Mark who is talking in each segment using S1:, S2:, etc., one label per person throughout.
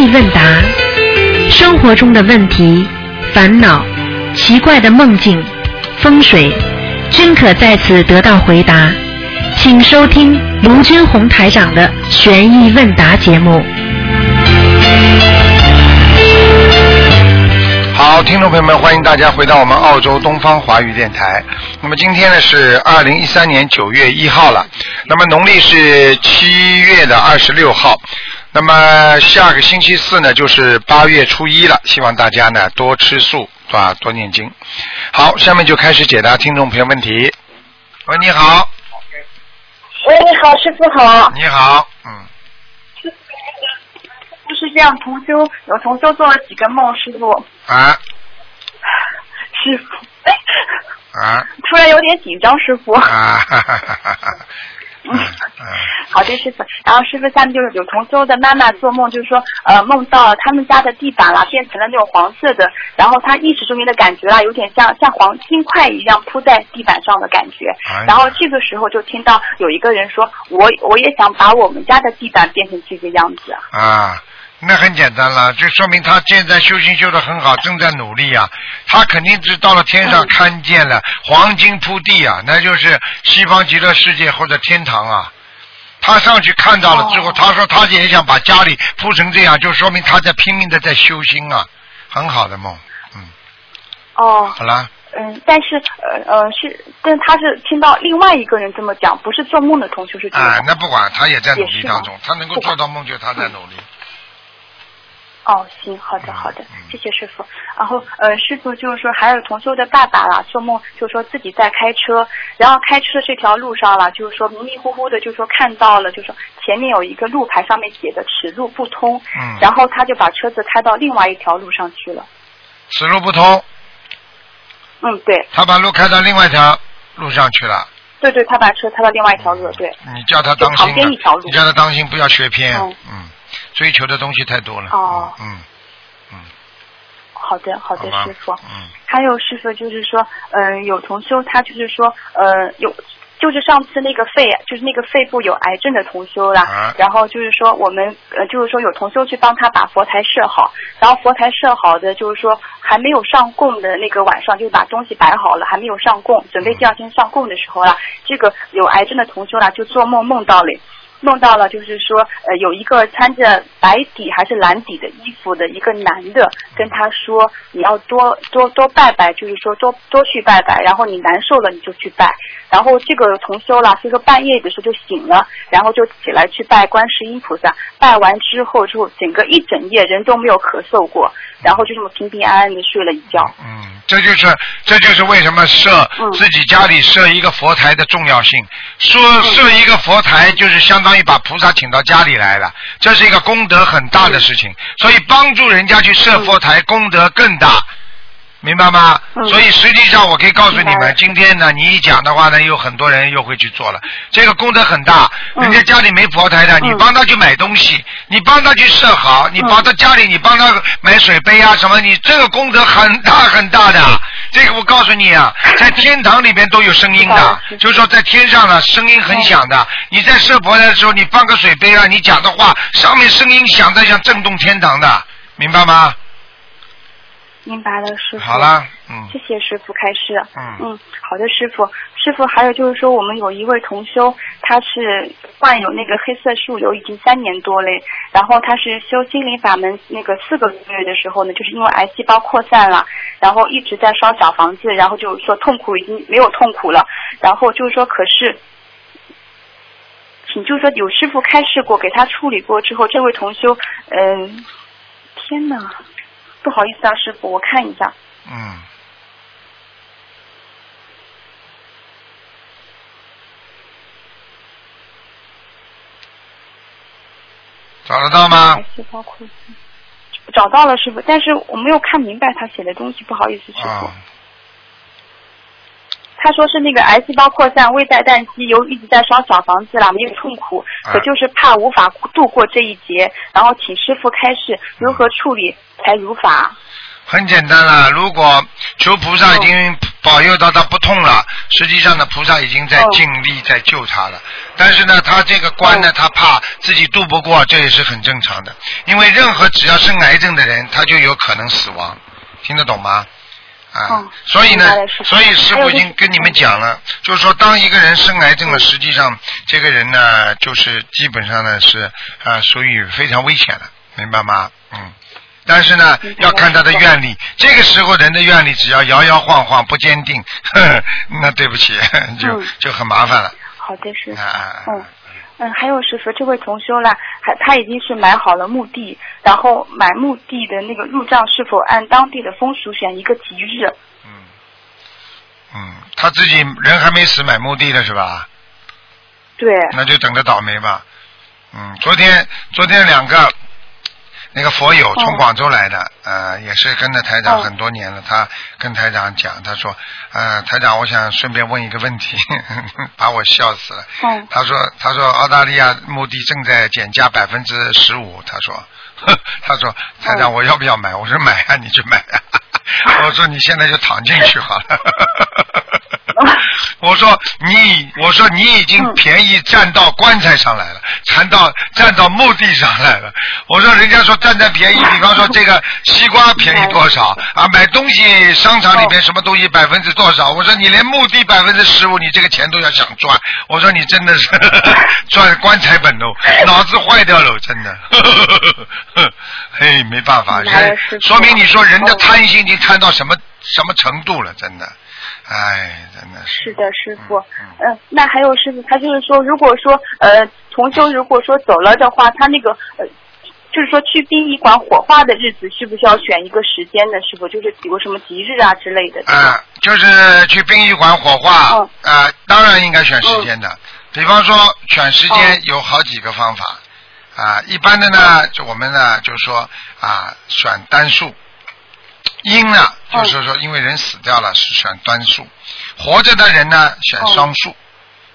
S1: 意问答，生活中的问题、烦恼、奇怪的梦境、风水，均可在此得到回答。请收听卢军红台长的悬疑问答节目。
S2: 好，听众朋友们，欢迎大家回到我们澳洲东方华语电台。那么今天呢是二零一三年九月一号了，那么农历是七月的二十六号。那么下个星期四呢就是八月初一了，希望大家呢多吃素，啊，多念经。好，下面就开始解答听众朋友问题。喂，你好，
S3: 喂，你好，师傅好。
S2: 你好，嗯，
S3: 就是这样，同修有同修做了几个梦，师傅，
S2: 啊
S3: 师傅，
S2: 啊
S3: 突然有点紧张，师傅。
S2: 啊，哈哈哈哈哈，嗯嗯。
S3: 好的，师傅。然后师傅下面就是有同修的妈妈做梦，就是说呃梦到他们家的地板啦变成了那种黄色的，然后他意识中间的感觉啦有点像像黄金块一样铺在地板上的感觉。然后这个时候就听到有一个人说，我我也想把我们家的地板变成这个样子。
S2: 啊，那很简单了，就说明他现在修行修得很好，正在努力啊。他肯定是到了天上
S3: 嗯
S2: 看见了黄金铺地啊，那就是西方极乐世界或者天堂啊。他上去看到了之后，
S3: 哦
S2: 他说他也想把家里铺成这样，就说明他在拼命的在修心啊，很好的梦。嗯，
S3: 哦，
S2: 好了，
S3: 嗯，但是呃呃是，但他是听到另外一个人这么讲，不是做梦的同学是这
S2: 啊、
S3: 样。
S2: 那不管，他也在努力当中，他能够做到梦，就他在努力。
S3: 哦，行，好的
S2: 嗯
S3: 好的
S2: 嗯，
S3: 谢谢师傅。然后呃，师傅就是说，还有同修的爸爸啦，做梦就是说自己在开车，然后开车的这条路上啦，就是说迷迷糊糊的，就是说看到了，就是说前面有一个路牌上面写的此路不通，
S2: 嗯，
S3: 然后他就把车子开到另外一条路上去了。
S2: 此路不通，
S3: 嗯，对
S2: 他把路开到另外一条路上去了。
S3: 对对，他把车开到另外一条路了，对。
S2: 你叫他当心了
S3: 边一条路，
S2: 你叫他当心，不要学偏。
S3: 哦
S2: 嗯，追求的东西太多了。
S3: 哦
S2: 嗯嗯，
S3: 好的好的，
S2: 吧
S3: 师傅。
S2: 嗯
S3: 还有师傅就是说，嗯、有同修他就是说，呃，有就是上次那个肺，就是那个肺部有癌症的同修啦，
S2: 啊
S3: 然后就是说我们呃，就是说有同修去帮他把佛台设好，然后佛台设好的就是说还没有上供的那个晚上，就是把东西摆好了，还没有上供，准备第二天上供的时候啦，这个有癌症的同修啦就做梦梦到了。梦到了，就是说，呃，有一个穿着白底还是蓝底的衣服的一个男的跟他说，你要多多多拜拜，就是说多多去拜拜，然后你难受了你就去拜。然后这个重修了，所以说半夜的时候就醒了，然后就起来去拜观世音菩萨。拜完之后，之后整个一整夜人都没有咳嗽过，然后就这么平平安安的睡了一觉。
S2: 嗯，这就是这就是为什么设
S3: 嗯
S2: 自己家里设一个佛台的重要性。说设一个佛台，就是相当于把菩萨请到家里来了，这是一个功德很大的事情。所以帮助人家去设佛台，功德更大。明白吗？
S3: 嗯
S2: 所以实际上我可以告诉你们今天呢，你一讲的话呢，有很多人又会去做了。这个功德很大，
S3: 嗯
S2: 人家家里没佛台的，你
S3: 嗯
S2: 帮他去买东西，你帮他去设好，你帮他家里，你帮他买水杯啊什么，你这个功德很大很大的。这个我告诉你啊，在天堂里边都有声音的就是说在天上呢，声音很响的。你在设佛台的时候，你放个水杯啊，你讲的话上面声音响的像震动天堂的，明白吗？
S3: 明白了，师傅。
S2: 好了，嗯
S3: 谢谢师傅开示。
S2: 嗯嗯
S3: 好的，师傅。师傅，还有就是说，我们有一位同修，他是患有那个黑色素瘤已经三年多嘞，然后他是修心灵法门那个四个多月的时候呢，就是因为癌细胞扩散了，然后一直在烧小房子，然后就是说痛苦已经没有痛苦了，然后就是说可是。请就是说有师傅开示过，给他处理过之后，这位同修，嗯、天哪，不好意思啊，师傅，我看一下，
S2: 嗯。找得到吗？
S3: 找到了师傅，但是我没有看明白他写的东西，不好意思师傅。
S2: 啊，
S3: 他说是那个癌细胞扩散，胃在旦夕，由于一直在烧小房子了，没有痛苦，
S2: 啊
S3: 可就是怕无法度过这一劫，然后请师傅开示如何处理才如法。
S2: 很简单了，如果求菩萨已经保佑到他不痛了，实际上呢，菩萨已经在
S3: 哦
S2: 尽力在救他了。但是呢，他这个关呢，
S3: 哦
S2: 他怕自己渡不过，这也是很正常的。因为任何只要生癌症的人，他就有可能死亡，听得懂吗？啊，
S3: 哦
S2: 所以呢所以师傅已经跟你们讲了，就是说，当一个人生癌症了，实际上这个人呢，就是基本上呢是啊、属于非常危险的，明白吗？嗯。但是呢要看他的愿力。这个时候人的愿力只要摇摇晃晃不坚定，呵呵那对不起，就
S3: 嗯
S2: 就很麻烦了。
S3: 好的师傅。
S2: 啊啊
S3: 嗯嗯，还有师傅，这位同修啦，还他已经是买好了墓地，然后买墓地的那个入账是否按当地的风俗选一个吉日？
S2: 嗯嗯，他自己人还没死，买墓地的是吧？
S3: 对，
S2: 那就等着倒霉吧。嗯，昨天昨天两个那个佛友从广州来的，呃，也是跟着台长
S3: 哦
S2: 很多年了。他跟台长讲，他说，呃，台长，我想顺便问一个问题，把我笑死了。
S3: 嗯
S2: 他说，他说澳大利亚墓地正在减价百分之十五，他说，呵 他说台长，
S3: 哦
S2: 我要不要买？我说买啊，你去买啊。我说你现在就躺进去好了。我说你，我说你已经
S3: 嗯
S2: 便宜占到棺材上来了，占到占到墓地上来了。我说人家说占占便宜，比方说这个 西瓜便宜多少啊？买东西商场里面什么东西百分之多少？我说你连墓地百分之十五，你这个钱都要想赚。我说你真的是 赚棺材本喽，脑子坏掉了，真的。嘿，没办法，说明你说人的
S3: 哦
S2: 贪心已经贪到什么什么程度了，真的。哎，真的是。
S3: 是的，师傅。
S2: 嗯
S3: 嗯、那还有师傅，他就是说，如果说呃同修如果说走了的话，他那个呃。就是说，去殡仪馆火化的日子，需不需要选一个时间呢？师傅，就是比如什么吉日啊之类的。
S2: 啊、就是去殡仪馆火化，
S3: 嗯
S2: 啊、当然应该选时间的。比方说选时间
S3: 哦
S2: 有好几个方法，啊、一般的呢，就我们呢就是说啊、选单数，阴呢
S3: 嗯
S2: 就是说因为人死掉了是选单数，活着的人呢选双数，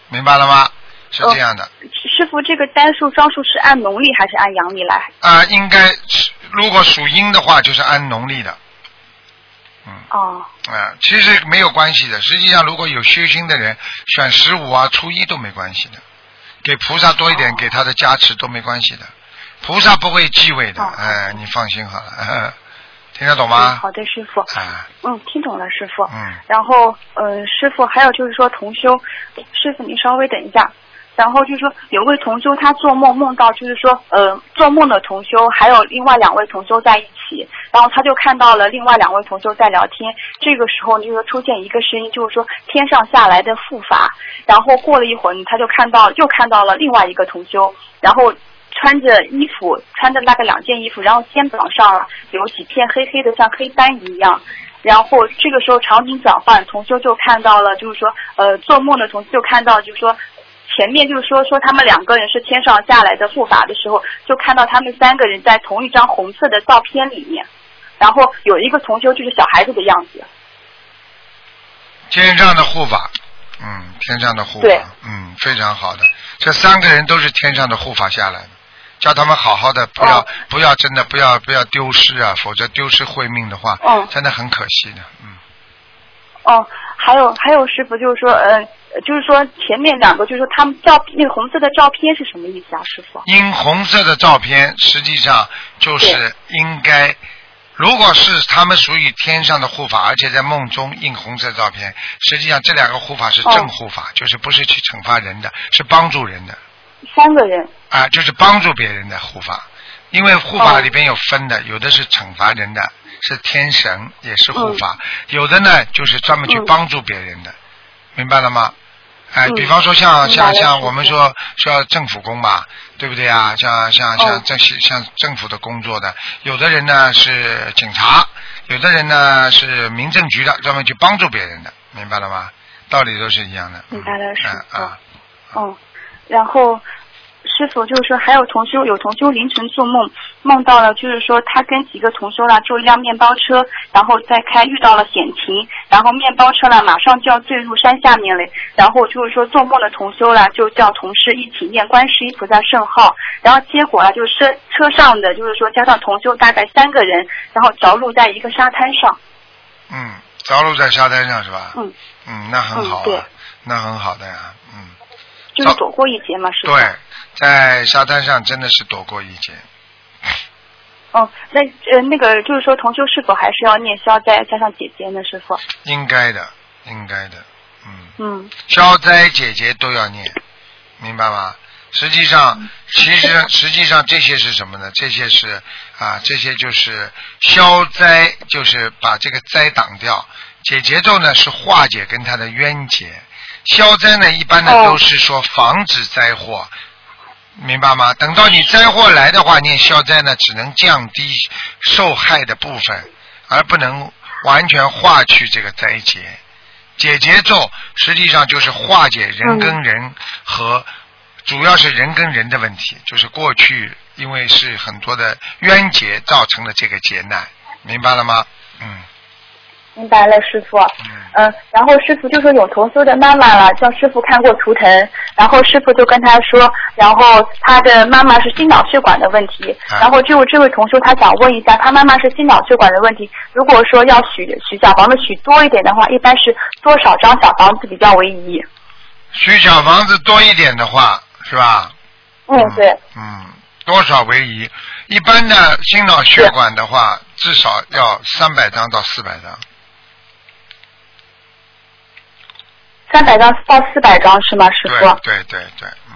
S2: 明白了吗？是这样的。
S3: 师傅，这个单数、双数是按农历还是按阳历来？
S2: 啊、应该是如果属阴的话，就是按农历的。嗯。
S3: 哦，
S2: 啊、其实没有关系的。实际上，如果有修心的人，选十五啊、初一都没关系的，给菩萨多一点，
S3: 哦
S2: 给他的加持都没关系的。菩萨不会忌讳的，
S3: 哦
S2: 哎、你放心好了，听得懂
S3: 嗯，
S2: 吗？
S3: 好的，师傅。
S2: 啊，
S3: 嗯，听懂了，师傅。
S2: 嗯，
S3: 然后，呃，师傅还有就是说同修，师傅您稍微等一下。然后就是说，有位同修他做梦梦到，就是说，呃，做梦的同修还有另外两位同修在一起，然后他就看到了另外两位同修在聊天。这个时候就是说出现一个声音，就是说天上下来的护法。然后过了一会儿，他就看到又看到了另外一个同修，然后穿着衣服，穿着那个两件衣服，然后肩膀上有几片黑黑的，像黑斑一样。然后这个时候场景转换，同修就看到了，就是说，呃，做梦的同修就看到，就是说，前面就是说说他们两个人是天上下来的护法的时候，就看到他们三个人在同一张红色的照片里面，然后有一个同修就是小孩子的样子。
S2: 天上的护法，嗯，天上的护法，嗯，非常好的。这三个人都是天上的护法下来的，叫他们好好的，不要、
S3: 哦
S2: 不要真的不要不要丢失啊，否则丢失慧命的话，
S3: 嗯
S2: 真的很可惜的，嗯。
S3: 哦，还有还有师傅就是说，呃，就是说前面两个就是说他们照那个红色的照片是什么意思啊，师傅？
S2: 因红色的照片，实际上就是应该，如果是他们属于天上的护法，而且在梦中印红色照片，实际上这两个护法是正护法，就是不是去惩罚人的，是帮助人的
S3: 三个人。
S2: 啊，就是帮助别人的护法。因为护法
S3: 哦
S2: 里边有分的，有的是惩罚人的，是天神，也是护法；
S3: 嗯
S2: 有的呢就是专门去帮助别人的，明白了吗？哎，
S3: 嗯
S2: 比方说像像像我们说说政府工吧，对不对啊？像像像
S3: 哦
S2: 这些像政府的工作的，有的人呢是警察，有的人呢是民政局的，专门去帮助别人的，明白了吗？道理都是一样的。
S3: 明白了师傅
S2: 嗯啊，
S3: 嗯，然后师傅就是说，还有同修有同修凌晨做梦，梦到了就是说他跟几个同修啦坐一辆面包车，然后再开遇到了险情，然后面包车啦马上就要坠入山下面了，然后就是说做梦的同修啦就叫同事一起念观世音菩萨圣号，然后结果啊就是车车上的就是说加上同修大概三个人，然后着陆在一个沙滩上。
S2: 嗯，着陆在沙滩上是吧？
S3: 嗯。
S2: 嗯，那很好啊，
S3: 嗯对
S2: 那很好的呀，嗯。
S3: 就是躲过一劫嘛，师傅。
S2: 对，在沙滩上真的是躲过一劫。
S3: 哦，那呃那个就是说同修是否还是要念消灾加上姐姐呢，师傅？
S2: 应该的，应该的，嗯。
S3: 嗯
S2: 消灾解结都要念，明白吗？实际上，其实实际上这些是什么呢？这些是啊，这些就是消灾，就是把这个灾挡掉。解结咒呢是化解跟他的冤结，消灾呢一般呢
S3: 哦
S2: 都是说防止灾祸，明白吗？等到你灾祸来的话，念消灾呢只能降低受害的部分，而不能完全化去这个灾劫。解结咒实际上就是化解人跟人和、主要是人跟人的问题，就是过去因为是很多的冤结造成了这个劫难，明白了吗？嗯
S3: 明白了，师傅。
S2: 嗯
S3: 嗯，然后师傅就说有同修的妈妈了，叫师傅看过图腾，然后师傅就跟他说，然后他的妈妈是心脑血管的问题，
S2: 啊
S3: 然后就这位同修他想问一下，他妈妈是心脑血管的问题，如果说要许许小房子许多一点的话，一般是多少张小房子比较为宜？
S2: 许小房子多一点的话，是吧？
S3: 嗯，对，
S2: 嗯，多少为宜？一般的心脑血管的话，至少要三百张到四百张。
S3: 三百张到四百张是吗，师傅？
S2: 对对对，嗯，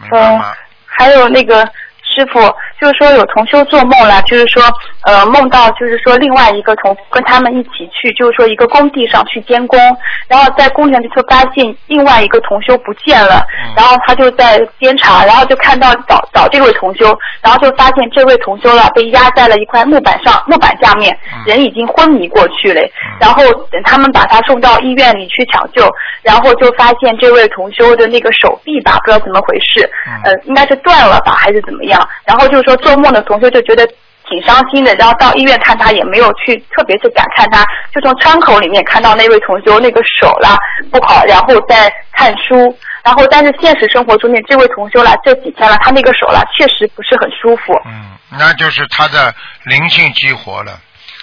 S2: 明白
S3: 嗯
S2: 吗？，
S3: 还有那个师傅，就是说有同修做梦了，就是说呃梦到就是说另外一个同跟他们一起去，就是说一个工地上去监工，然后在工地上就发现另外一个同修不见了，
S2: 嗯
S3: 然后他就在监察，然后就看到找找这位同修，然后就发现这位同修了被压在了一块木板上，木板下面
S2: 嗯，
S3: 人已经昏迷过去了。
S2: 嗯
S3: 然后等他们把他送到医院里去抢救，然后就发现这位同修的那个手臂吧，不知道怎么回事，
S2: 嗯
S3: 呃，应该是断了吧，还是怎么样？然后就是说做梦的同学就觉得挺伤心的，然后到医院看他也没有去特别去敢看他，就从窗口里面看到那位同学那个手啦不好，然后在看书。然后，但是现实生活中间，这位同修啦，这几天了，他那个手啦，确实不是很舒服。
S2: 嗯，那就是他的灵性激活了，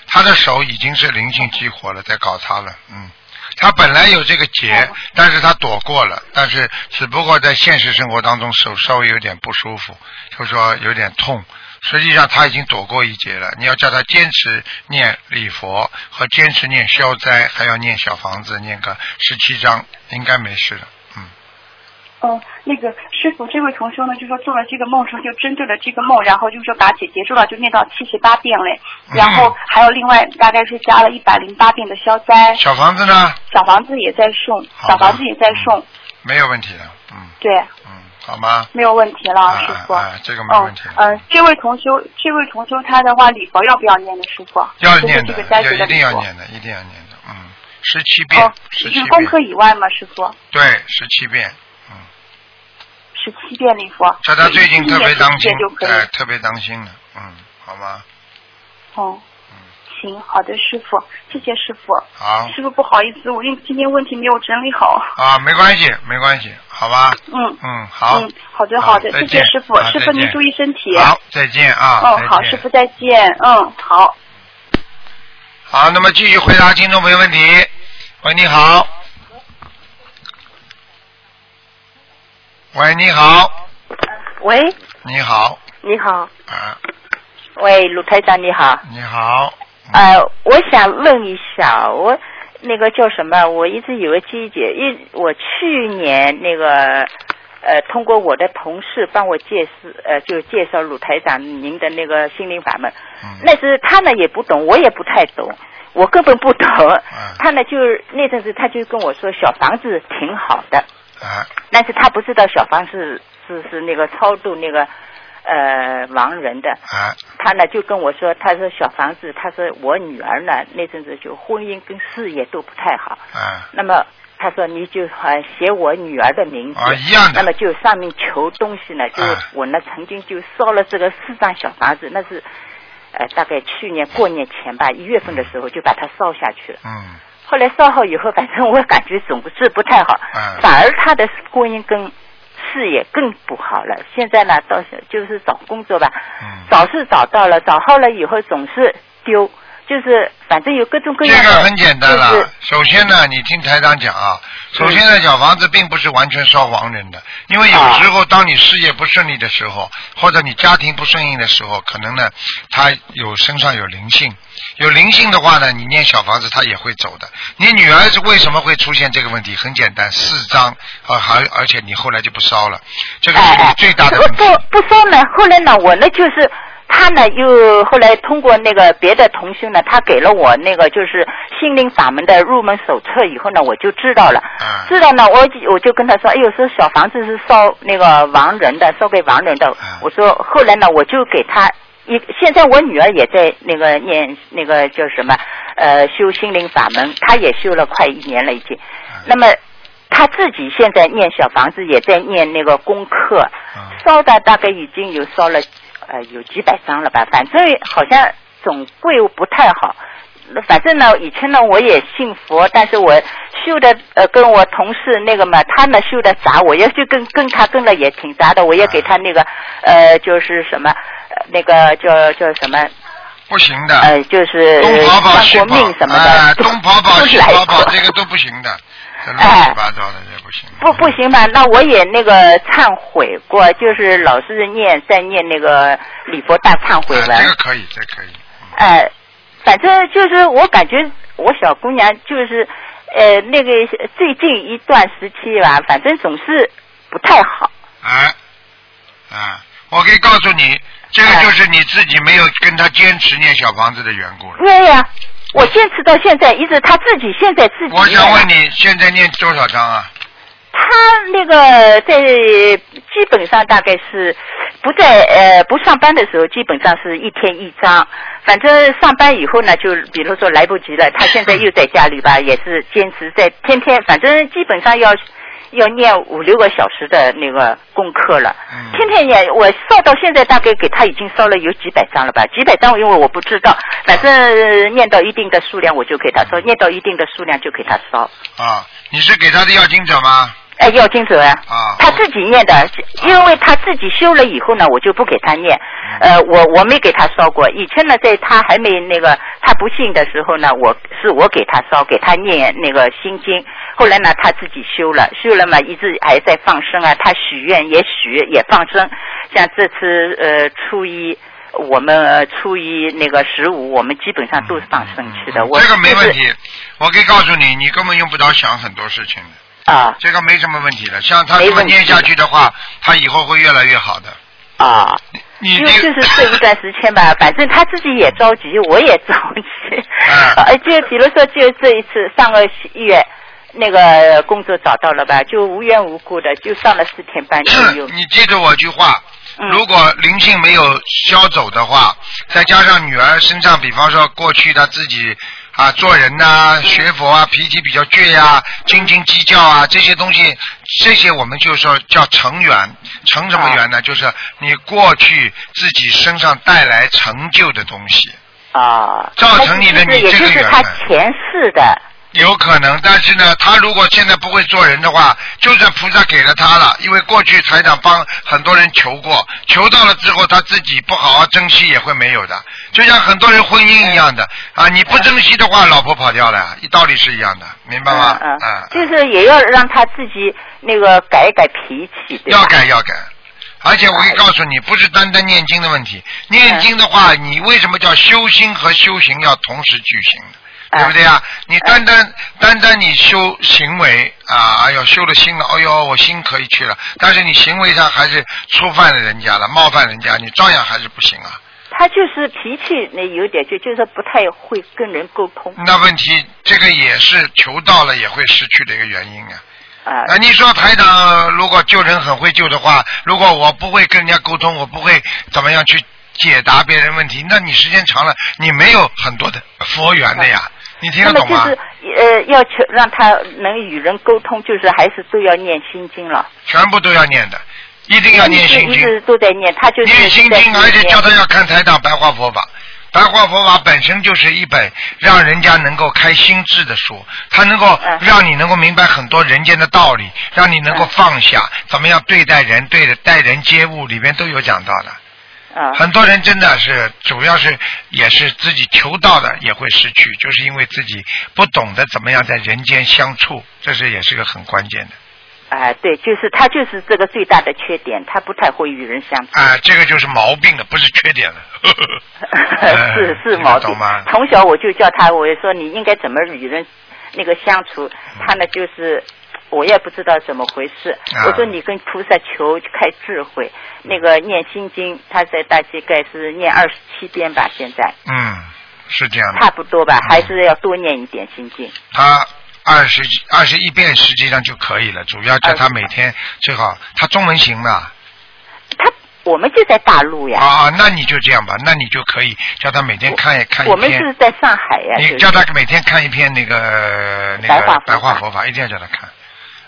S2: 他的手已经是灵性激活了，在搞他了，嗯。他本来有这个结，但是他躲过了，但是只不过在现实生活当中手稍微有点不舒服，就说有点痛。实际上他已经躲过一劫了。你要叫他坚持念礼佛和坚持念消灾，还要念小房子，念个十七章，应该没事的。嗯，
S3: 嗯，那个师傅，这位同修呢，就说做了这个梦时候，就针对了这个梦，然后就说把解结束了，就念到七十八遍嘞，然后还有另外大概是加了一百零八遍的消灾，
S2: 小房子呢？
S3: 小房子也在送，小房子也在送，
S2: 没有问题的。嗯。
S3: 对，
S2: 嗯，好吗？
S3: 没有问题了，
S2: 啊
S3: 师傅。
S2: 啊啊这个没问题
S3: 嗯嗯，这位同修，这位同修他的话礼佛要不要念的，师傅？
S2: 要念的，
S3: 这个斋
S2: 要一定。要念的，一定要念的。嗯，十七遍
S3: 哦，，
S2: 十七
S3: 是功课，以外吗，师傅？
S2: 对，十七遍。嗯，
S3: 十七遍礼佛。
S2: 叫他最近特别当心。哎，特别当心了。嗯，好吗？
S3: 哦，行，好的，师傅，谢谢师傅。
S2: 好
S3: 师傅不好意思，我因为今天问题没有整理好。
S2: 啊，没关系，没关系，好吧？
S3: 嗯。
S2: 嗯，好。
S3: 嗯，好的好的，谢谢师傅
S2: 啊，
S3: 师傅您注意身体。
S2: 好，再见啊。
S3: 嗯，好，师傅再见。嗯，好。
S2: 好，那么继续回答听众朋友问题。喂，你好。喂，你好，
S4: 喂，
S2: 你好，
S4: 你好，
S2: 啊，
S4: 喂，鲁台长你好，
S2: 你好，
S4: 呃，我想问一下，我那个叫什么？我一直有个机结，一我去年那个呃，通过我的同事帮我介绍，呃，就介绍鲁台长您的那个心灵法门，
S2: 嗯，
S4: 那是他呢也不懂，我也不太懂，我根本不懂。
S2: 嗯
S4: 他呢就是那阵子他就跟我说小房子挺好的，
S2: 啊，
S4: 但是他不知道小房子是是那个超度那个呃亡人的。
S2: 啊，
S4: 他呢就跟我说，他说小房子，他说我女儿呢那阵子就婚姻跟事业都不太好，
S2: 啊，
S4: 那么他说你就呃写我女儿的名字，
S2: 啊一样的。
S4: 那么就上面求东西呢，就
S2: 啊。
S4: 我呢曾经就烧了这个四张小房子，那是呃大概去年过年前吧，一月份的时候就把它烧下去了。
S2: 嗯。
S4: 后来烧好以后，反正我感觉总是不太好，
S2: 嗯
S4: 反而他的婚姻跟事业更不好了。现在呢，到就是找工作吧，
S2: 嗯。
S4: 找是找到了，找好了以后总是丢，就是反正有各种各样的。
S2: 这个很简单了。
S4: 就是
S2: 首先呢，你听台长讲啊，首先呢，小房子并不是完全烧亡人的，因为有
S4: 啊
S2: 时候当你事业不顺利的时候，或者你家庭不顺意的时候，可能呢，他有身上有灵性，有灵性的话呢，你念小房子他也会走的。你女儿是为什么会出现这个问题？很简单，四张啊，还而且你后来就不烧了，这个是你最大的
S4: 不
S2: 问题。
S4: 不不烧呢，后来呢，我呢就是他呢又后来通过那个别的同修呢，他给了我那个就是心灵法门的入门手册以后呢，我就知道了。
S2: 嗯
S4: 知道呢，我就我就跟他说，哎呦，说小房子是烧那个亡人的，烧给亡人的。
S2: 嗯
S4: 我说后来呢，我就给他一，现在我女儿也在那个念那个叫什么呃修心灵法门，她也修了快一年了已经。
S2: 嗯
S4: 那么他自己现在念小房子，也在念那个功课，
S2: 嗯
S4: 烧的大概已经有烧了呃有几百张了吧，反正好像总归不太好。那反正呢，以前呢我也信佛，但是我修的呃跟我同事那个嘛，他呢修的杂，我也就跟跟他跟的也挺杂的，我也给他那个呃就是什么呃那个叫叫什么
S2: 不行的。
S4: 呃就是
S2: 东跑跑西
S4: 上
S2: 跑，
S4: 过命什么的，
S2: 哎，
S4: 都
S2: 东跑跑西跑跑，这个都不行的，这乱
S4: 哎
S2: 七八糟的这不行。
S4: 不不行吧？那我也那个忏悔过，就是老是念在念那个礼佛大忏悔文。
S2: 哎这个可以，这个可以。
S4: 呃，反正就是我感觉我小姑娘就是呃那个最近一段时期吧，反正总是不太好。
S2: 啊，啊，我可以告诉你，这个
S4: 哎
S2: 就是你自己没有跟他坚持念小房子的缘故了。
S4: 对呀、我坚持到现在，一直他自己现在自己。
S2: 我想问。你，现在念多少章啊？
S4: 他那个在基本上大概是不在呃不上班的时候，基本上是一天一张。反正上班以后呢，就比如说来不及了，他现在又在家里吧，也是坚持在天天，反正基本上要要念五六个小时的那个功课了。
S2: 嗯
S4: 天天念，我烧到现在大概给他已经烧了有几百张了吧？几百张，因为我不知道，反正呃念到一定的数量我就给他烧，念到一定的数量就给他烧。
S2: 啊，你是给他的要经者吗？
S4: 哎，要经者啊，
S2: 啊
S4: 他自己念的，因为他自己修了以后呢，我就不给他念。呃，我我没给他烧过。以前呢，在他还没那个他不信的时候呢，我是我给他烧，给他念那个心经。后来呢，他自己修了，修了嘛，一直还在放生啊。他许愿也许也放生，像这次呃初一。我们呃初一那个十五，我们基本上都是放生去的。我
S2: 这个没问题，我可以告诉你，你根本用不着想很多事情的，
S4: 啊
S2: 这个没什么问题的。像他这么念下去的话，他以后会越来越好的。
S4: 啊。
S2: 你
S4: 因为就是这一段时间吧，反正他自己也着急，我也着急。
S2: 嗯
S4: 呃，就比如说，就这一次上个月那个工作找到了吧，就无缘无故的就上了四天班 就有。
S2: 你记住我句话，
S4: 嗯
S2: 如果灵性没有消走的话，再加上女儿身上，比方说过去她自己啊做人呐、学佛啊，脾气比较倔呀、斤斤计较啊这些东西，这些我们就说叫成缘。成什么缘呢？就是你过去自己身上带来成就的东西。
S4: 啊，
S2: 造成你的你这个
S4: 也就是他
S2: 缘
S4: 前世的
S2: 有可能，但是呢，他如果现在不会做人的话，就算菩萨给了他了，因为过去财长帮很多人求过，求到了之后他自己不好好珍惜也会没有的，就像很多人婚姻一样的啊，你不珍惜的话，老婆跑掉了，道理是一样的，明白吗？
S4: 嗯
S2: 啊
S4: 嗯，就是也要让他自己那个改一改脾气，对？
S2: 要改要改。而且我可以告诉你，不是单单念经的问题。念经的话，你为什么叫修心和修行要同时举行的？
S4: 哎
S2: 对不对啊？你单单单单你修行为啊，哎呦修了心了，哎呦我心可以去了，但是你行为上还是触犯了人家了，冒犯人家，你照样还是不行啊。
S4: 他就是脾气那有点就就是不太会跟人沟通
S2: 那问题这个也是求到了也会失去的一个原因啊。
S4: 啊。
S2: 啊，你说台长如果救人很会救的话，如果我不会跟人家沟通，我不会怎么样去解答别人问题，那你时间长了，你没有很多的 佛缘的呀。你听
S4: 那么就
S2: 得懂吗？
S4: 是呃，要求让他能与人沟通，就是还是都要念心经了。
S2: 全部都要念的，一定要念心经。
S4: 一直都在念，他就是
S2: 念心经，而且叫他要看台长白话佛法。白话佛法本身就是一本让人家能够开心智的书，它能够
S4: 嗯
S2: 让你能够明白很多人间的道理，让你能够放下，怎么样对待人、对待人接物，里面都有讲到的。
S4: 啊
S2: 很多人真的是，主要是也是自己求到的也会失去，就是因为自己不懂得怎么样在人间相处，这是也是个很关键的。
S4: 啊，对，就是他就是这个最大的缺点，他不太会与人相处。
S2: 啊，这个就是毛病了，不是缺点了。
S4: 是是毛病
S2: 懂吗？
S4: 从小我就叫他，我说你应该怎么与人那个相处，他呢就是。我也不知道怎么回事，
S2: 啊。
S4: 我说你跟菩萨求开智慧，那个念心经，他在大概是念二十七遍吧，现在。
S2: 嗯，是这样的。
S4: 差不多吧，
S2: 嗯。
S4: 还是要多念一点心经。
S2: 他二十二十一遍实际上就可以了，主要叫他每天最好他中文行的
S4: 他我们就在大陆呀，
S2: 啊，那你就这样吧，那你就可以叫他每天看一看一
S4: 我们是，在上海呀，
S2: 你叫他每天看一篇那个那个
S4: 白话佛法，
S2: 一定要叫他看。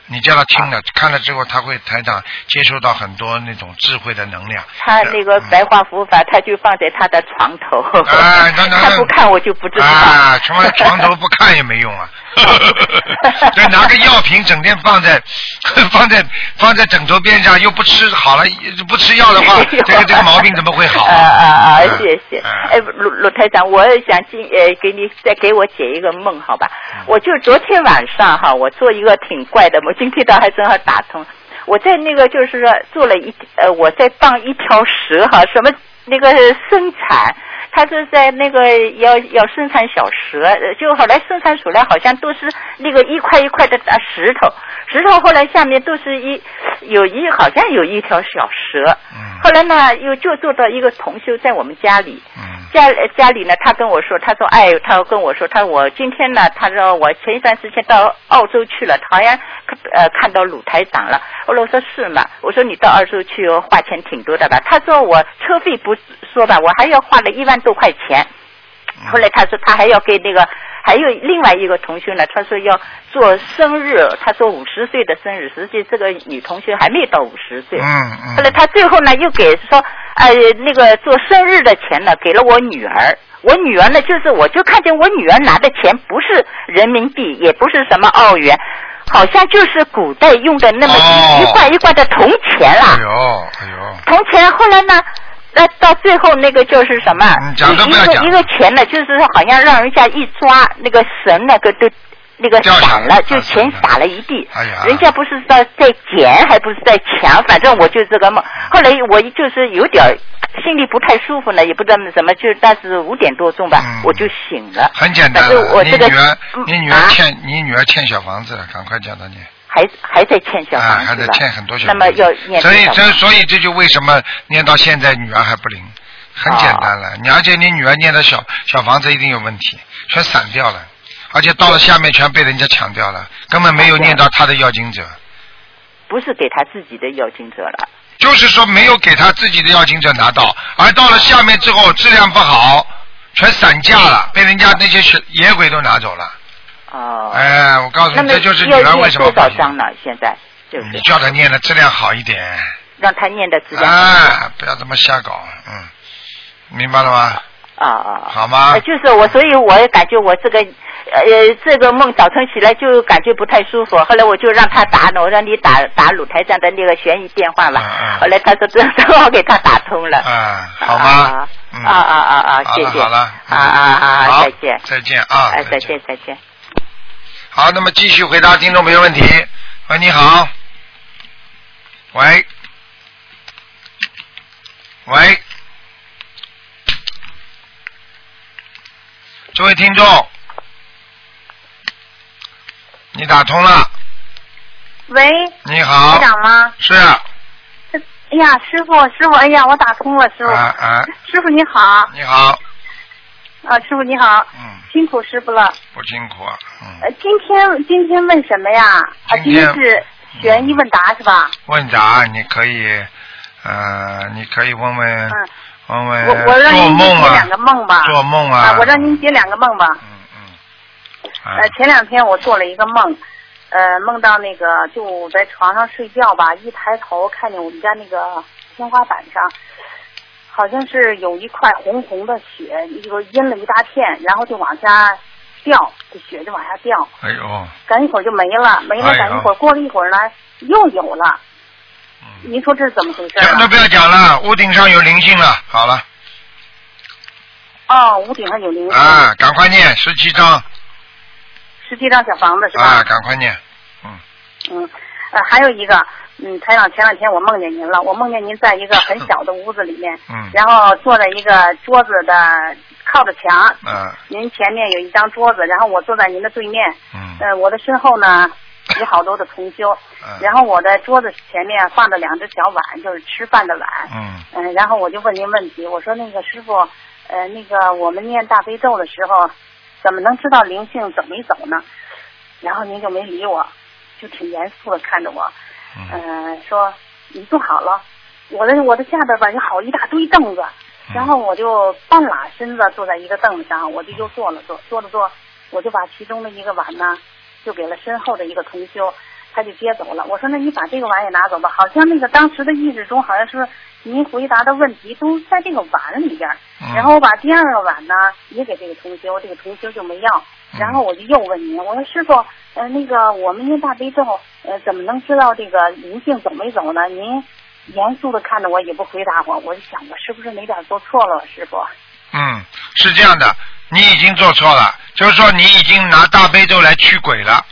S2: 你叫他听了，看了之后，他会台长接受到很多那种智慧的能量。
S4: 他那个白话佛法，他就放在他的床头，
S2: 哎那那
S4: 他不看我就不知道。
S2: 啊，床床头不看也没用啊。对，拿个药瓶整天放在 放在放在枕头边上，又不吃好了，不吃药的话，这个这个毛病怎么会好
S4: 啊 啊啊！
S2: 嗯
S4: 谢谢。
S2: 嗯
S4: 哎，鲁鲁台长，我想今呃给你再给我解一个梦，好吧？
S2: 嗯
S4: 我就昨天晚上哈，我做一个挺怪的梦，今天倒还正好打通。我在那个就是说做了一呃，我在放一条蛇哈，什么那个生产。他是在那个要要生产小蛇，呃就后来生产出来好像都是那个一块一块的大石头，石头后来下面都是一有一好像有一条小蛇，
S2: 嗯
S4: 后来呢又就做到一个同修在我们家里，
S2: 嗯
S4: 家呃家里呢，他跟我说，他说，哎，他跟我说，他说我今天呢，他说我前一段时间到澳洲去了，好像呃看到鲁台长了。后来我说是嘛？我说你到澳洲去花钱挺多的吧？他说我车费不说吧，我还要花了一万多块钱。
S2: 嗯
S4: 后来他说他还要给那个，还有另外一个同学呢，他说要做生日，他说五十岁的生日，实际这个女同学还没到五十岁。
S2: 嗯嗯。
S4: 后来他最后呢又给说，呃，那个做生日的钱呢给了我女儿。我女儿呢，就是我就看见我女儿拿的钱不是人民币，也不是什么澳元，好像就是古代用的那么一罐一罐的铜钱啦。
S2: 哎呦哎呦，
S4: 铜钱后来呢，那到最后那个就是什么？
S2: 嗯讲都不要讲
S4: 一个一个钱呢，就是好像让人家一抓那个绳那个都。那个散了，就
S2: 啊
S4: 钱撒了一地。
S2: 哎呀
S4: 人家不是在在捡，还不是在抢，反正我就这个梦。后来我就是有点心里不太舒服呢，也不知道怎么，就但是五点多钟吧，
S2: 嗯
S4: 我就醒了。
S2: 很简单。你
S4: 我这个
S2: 女儿
S4: 嗯，
S2: 你女儿
S4: 啊
S2: 欠你女儿欠小房子了，赶快叫她念。
S4: 还还在欠小
S2: 啊，
S4: 房子吧
S2: 还在欠很多小
S4: 那
S2: 房子。
S4: 么要念
S2: 所以这所以这就为什么念到现在女儿还不灵，很简单了。你而且你女儿念的小小房子一定有问题，全散掉了，而且到了下面全被人家抢掉了，根本没有念到她的要经者。
S4: 不是给他自己的要经者了。
S2: 就是说没有给他自己的要经者拿到，而到了下面之后质量不好，全散架了，被人家那些小野鬼都拿走了。
S4: 哦。
S2: 哎，我告诉你，这就是女
S4: 要
S2: 儿为
S4: 念多少章呢？现在就是。
S2: 你叫他念的质量好一点，
S4: 让他念的质量
S2: 啊，不要这么瞎搞，嗯，明白了吗？
S4: 啊啊，
S2: 好吗？
S4: 呃就是我，所以我也感觉我这个呃这个梦早晨起来就感觉不太舒服，后来我就让他打呢，我让你打打鲁台站的那个悬疑电话吧，后来他说正正好给他打通了，
S2: 嗯，好吗？
S4: 啊？
S2: 嗯，
S4: 啊啊啊啊，谢谢，
S2: 了好了，
S4: 啊啊啊，再见，
S2: 再见啊，
S4: 哎，再见再见。
S2: 好，那么继续回答听众朋友问题。喂，你好。喂。喂。这位听众，你打通了。
S5: 喂，
S2: 你好
S5: 台。长吗？
S2: 是啊
S5: 哎呀，师傅，师傅，哎呀，我打通了，师傅。
S2: 啊，
S5: 师傅你好，
S2: 你好。
S5: 啊，师傅你好，
S2: 嗯，
S5: 辛苦师傅了。
S2: 不辛苦啊。
S5: 嗯呃
S2: 嗯，，
S5: 今天今天问什么呀？啊，
S2: 今天
S5: 是悬疑问答是吧？
S2: 问答你可以，呃，你可以问问、
S5: 嗯，
S2: 问问
S5: 我我让
S2: 做
S5: 您解两个，梦吧。
S2: 做梦
S5: 啊，我让您解两个梦吧。
S2: 嗯嗯，啊
S3: 呃，前两天我做了一个梦，呃，梦到那个就在床上睡觉吧，一抬头看见我们家那个天花板上，好像是有一块红红的血，一个阴了一大片，然后就往下掉，这血就往下掉，
S2: 哎呦，
S3: 赶一会儿就没了，没了，
S2: 哎呦
S3: 赶一会儿过了一会儿呢，又有了。
S2: 嗯，
S3: 您说这是怎么回事啊？
S2: 讲都不要讲了，屋顶上有灵性了，好了，
S3: 哦，屋顶上有灵性，
S2: 啊，赶快念十七章，
S3: 十七张小房子是吧？
S2: 啊，赶快念，嗯，
S3: 嗯，呃，还有一个，嗯，台长，前两天我梦见您了，我梦见您在一个很小的屋子里面，
S2: 嗯
S3: 然后坐在一个桌子的靠着墙，
S2: 嗯，
S3: 您前面有一张桌子，然后我坐在您的对面，
S2: 嗯，
S3: 呃，我的身后呢有好多的同修，
S2: 嗯
S3: 然后我的桌子前面放着两只小碗，就是吃饭的碗，
S2: 嗯，
S3: 嗯、然后我就问您问题，我说那个师傅，呃，那个我们念大悲咒的时候，怎么能知道灵性走没走呢？然后您就没理我，就挺严肃的看着我，
S2: 嗯，
S3: 嗯，说你坐好了，我的我的下边吧有好一大堆凳子，然后我就半拉身子坐在一个凳子上，我就又坐了坐，坐了坐，我就把其中的一个碗呢，就给了身后的一个同修，他就接走了。我说那你把这个碗也拿走吧，好像那个当时的意识中好像是您回答的问题都在这个碗里边，
S2: 嗯
S3: 然后我把第二个碗呢也给这个同修，这个同修就没要。
S2: 嗯
S3: 然后我就又问您，我说师傅，呃，那个我们念大悲咒，呃，怎么能知道这个灵性走没走呢？您严肃的看着我，也不回答我，我就想我是不是哪点做错了，师傅？
S2: 嗯，是这样的，你已经做错了，就是说你已经拿大悲咒来驱鬼了，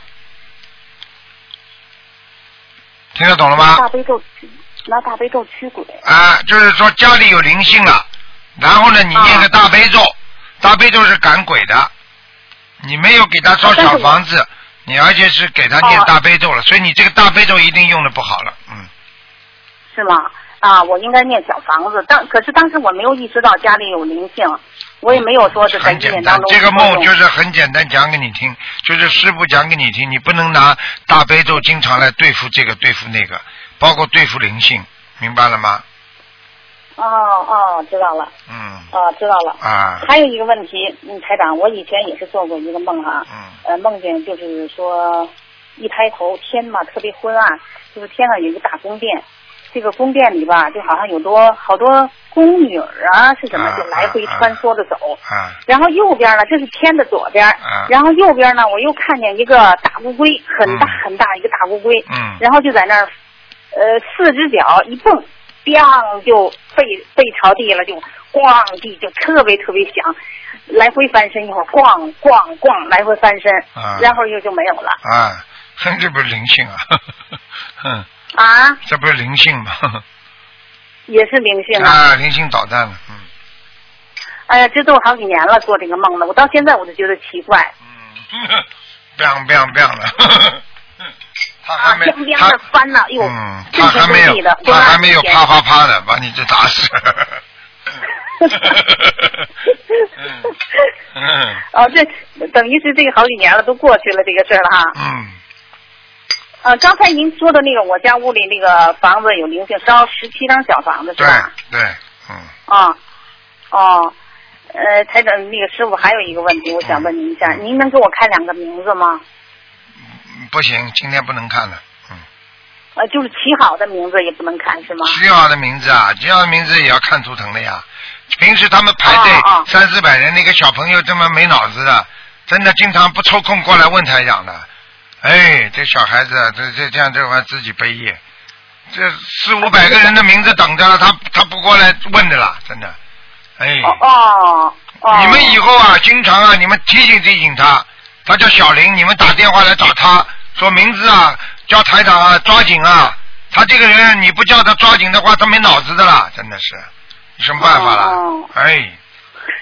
S2: 听得懂了吗？
S3: 大悲咒驱，拿大悲咒驱鬼。
S2: 啊，就是说家里有灵性了，然后呢，你念个大悲咒，大悲咒是赶鬼的，你没有给他烧小房子，你而且是给他念
S3: 哦
S2: 大悲咒了，所以你这个大悲咒一定用的不好了，嗯，
S3: 是吗？啊，我应该念小房子，当可是当时我没有意识到家里有灵性，我也没有说是在意
S2: 很简单
S3: 念当，中
S2: 这个梦就是很简单讲给你听，就是师傅讲给你听，你不能拿大悲咒经常来对付这个对付那个，包括对付灵性，明白了吗？
S3: 哦哦，知道了，
S2: 嗯。
S3: 哦，知道了。
S2: 啊。
S3: 还有一个问题，嗯，台长，我以前也是做过一个梦哈、
S2: 嗯。
S3: 呃，梦见就是说，一抬头天嘛特别昏暗，就是天上有一个大宫殿，这个宫殿里吧，就好像有多好多宫女啊，是什么，
S2: 啊
S3: 就来回
S2: 啊
S3: 穿梭着走。
S2: 啊。
S3: 然后右边呢，这是天的左边，
S2: 啊。
S3: 然后右边呢，我又看见一个大乌龟，很大
S2: 嗯。
S3: 很大一个大乌龟，
S2: 嗯。
S3: 然后就在那儿，呃，四只脚一蹦，咣就背背朝地了，就咣地就特别特别响，来回翻身一会儿，咣咣咣来回翻身，
S2: 啊
S3: 然后又就没有了
S2: 啊，哼，这不是灵性啊，哼，
S3: 啊，
S2: 这不是灵性吗？
S3: 也是灵性啊！
S2: 啊，灵性捣蛋了，嗯
S3: 哎呀，这都好几年了做这个梦了，我到现在我都觉得奇怪
S2: 嗯 biang biang 的，他
S3: 啊，
S2: 还没
S3: 颠颠
S2: 他
S3: 的翻了，哟，
S2: 嗯，
S3: 震
S2: 他还没有他还没有啪啪啪的把你这打死。
S3: 哦，这等于是这个好几年了，都过去了这个事儿了哈。
S2: 嗯，
S3: 呃，刚才您说的那个，我家屋里那个房子有灵性，烧十七张小房子是
S2: 对
S3: 吧？
S2: 对，嗯，
S3: 啊，哦，呃，台长，那个师傅还有一个问题，我想问您一下，您能给我开两个名字吗？
S2: 嗯不行，今天不能看了。嗯，
S3: 呃，就是起好的名字也不能看是吗？
S2: 起好的名字啊，起好的名字也要看图腾的呀。平时他们排队三四百人，那个小朋友这么没脑子的，真的经常不抽空过来问台长的。哎，这小孩子啊，这这这样这玩意自己背业，这四五百个人的名字等着了，他他不过来问的啦，真的。哎，
S3: 哦哦哦。
S2: 你们以后啊，经常啊，你们提醒提醒他，他叫小林，你们打电话来找他，说名字啊，叫台长啊，抓紧啊。他这个人你不叫他抓紧的话，他没脑子的啦，真的是，有什么办法啦？
S3: 哦
S2: 哎，